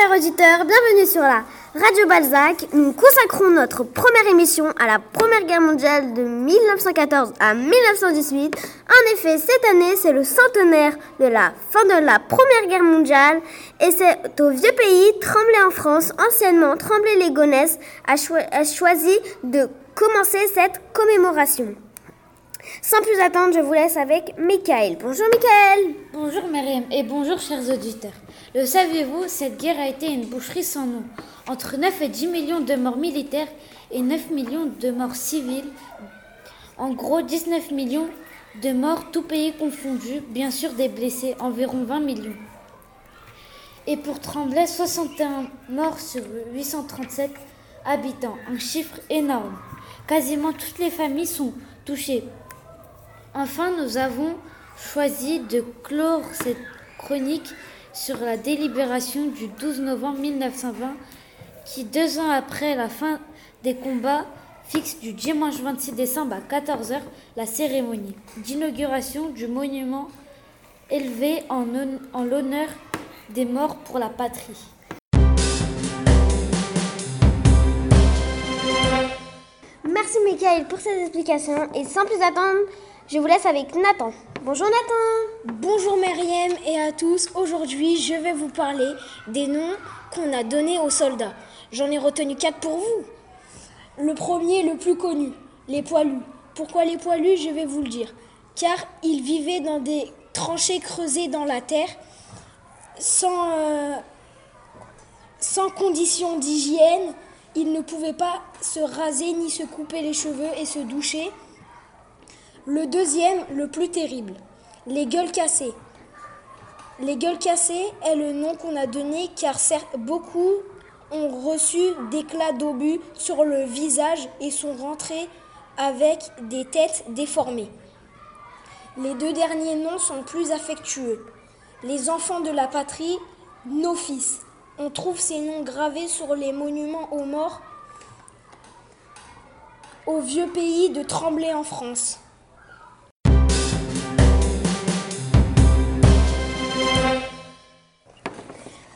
chers auditeurs, bienvenue sur la Radio Balzac. Nous consacrons notre première émission à la Première Guerre mondiale de 1914 à 1918. En effet, cette année, c'est le centenaire de la fin de la Première Guerre mondiale et c'est au vieux pays, Tremblay en France, anciennement Tremblay-les-Gonesse, a, a choisi de commencer cette commémoration. Sans plus attendre, je vous laisse avec Michael. Bonjour Michael. Bonjour Myriam et bonjour chers auditeurs. Le saviez-vous, cette guerre a été une boucherie sans nom. Entre 9 et 10 millions de morts militaires et 9 millions de morts civiles. En gros, 19 millions de morts, tout pays confondu, bien sûr des blessés, environ 20 millions. Et pour Tremblay, 61 morts sur 837 habitants, un chiffre énorme. Quasiment toutes les familles sont touchées. Enfin, nous avons choisi de clore cette chronique sur la délibération du 12 novembre 1920 qui, deux ans après la fin des combats, fixe du dimanche 26 décembre à 14h la cérémonie d'inauguration du monument élevé en, en l'honneur des morts pour la patrie. Merci Michael pour ces explications et sans plus attendre, je vous laisse avec Nathan. Bonjour Nathan. Bonjour Myriam et à tous. Aujourd'hui, je vais vous parler des noms qu'on a donnés aux soldats. J'en ai retenu quatre pour vous. Le premier, le plus connu, les poilus. Pourquoi les poilus Je vais vous le dire. Car ils vivaient dans des tranchées creusées dans la terre sans, euh, sans conditions d'hygiène. Ils ne pouvaient pas se raser ni se couper les cheveux et se doucher. Le deuxième, le plus terrible, les gueules cassées. Les gueules cassées est le nom qu'on a donné car beaucoup ont reçu d'éclats d'obus sur le visage et sont rentrés avec des têtes déformées. Les deux derniers noms sont plus affectueux. Les enfants de la patrie, nos fils. On trouve ces noms gravés sur les monuments aux morts au vieux pays de Tremblay en France.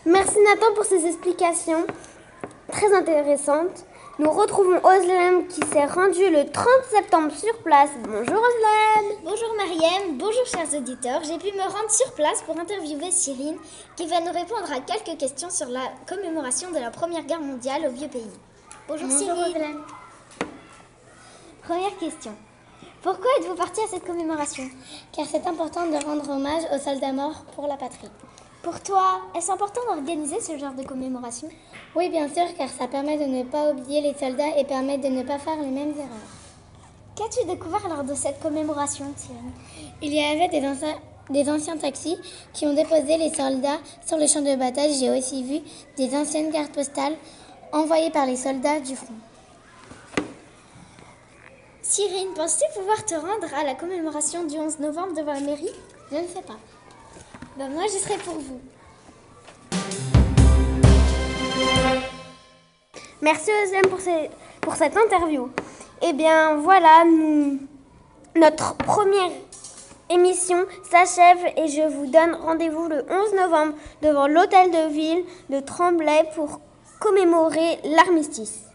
Merci Nathan pour ces explications très intéressantes. Nous retrouvons Oslem qui s'est rendu le 30 septembre sur place. Bonjour Oslem Bonjour Mariam, bonjour chers auditeurs. J'ai pu me rendre sur place pour interviewer Cyrine qui va nous répondre à quelques questions sur la commémoration de la Première Guerre mondiale au vieux pays. Bonjour, bonjour Cyrine. Première question. Pourquoi êtes-vous parti à cette commémoration? Car c'est important de rendre hommage aux soldats morts pour la patrie. Pour toi, est-ce important d'organiser ce genre de commémoration? Oui, bien sûr, car ça permet de ne pas oublier les soldats et permet de ne pas faire les mêmes erreurs. Qu'as-tu découvert lors de cette commémoration, Thierry? Il y avait des, anciens, des anciens taxis qui ont déposé les soldats sur le champ de bataille. J'ai aussi vu des anciennes cartes postales envoyées par les soldats du front. Cyrine, penses-tu pouvoir te rendre à la commémoration du 11 novembre devant la mairie? Je ne sais pas. Ben moi, j'y serai pour vous. Merci Ozem pour, pour cette interview. Eh bien voilà, notre première émission s'achève et je vous donne rendez-vous le 11 novembre devant l'hôtel de ville de Tremblay pour commémorer l'armistice.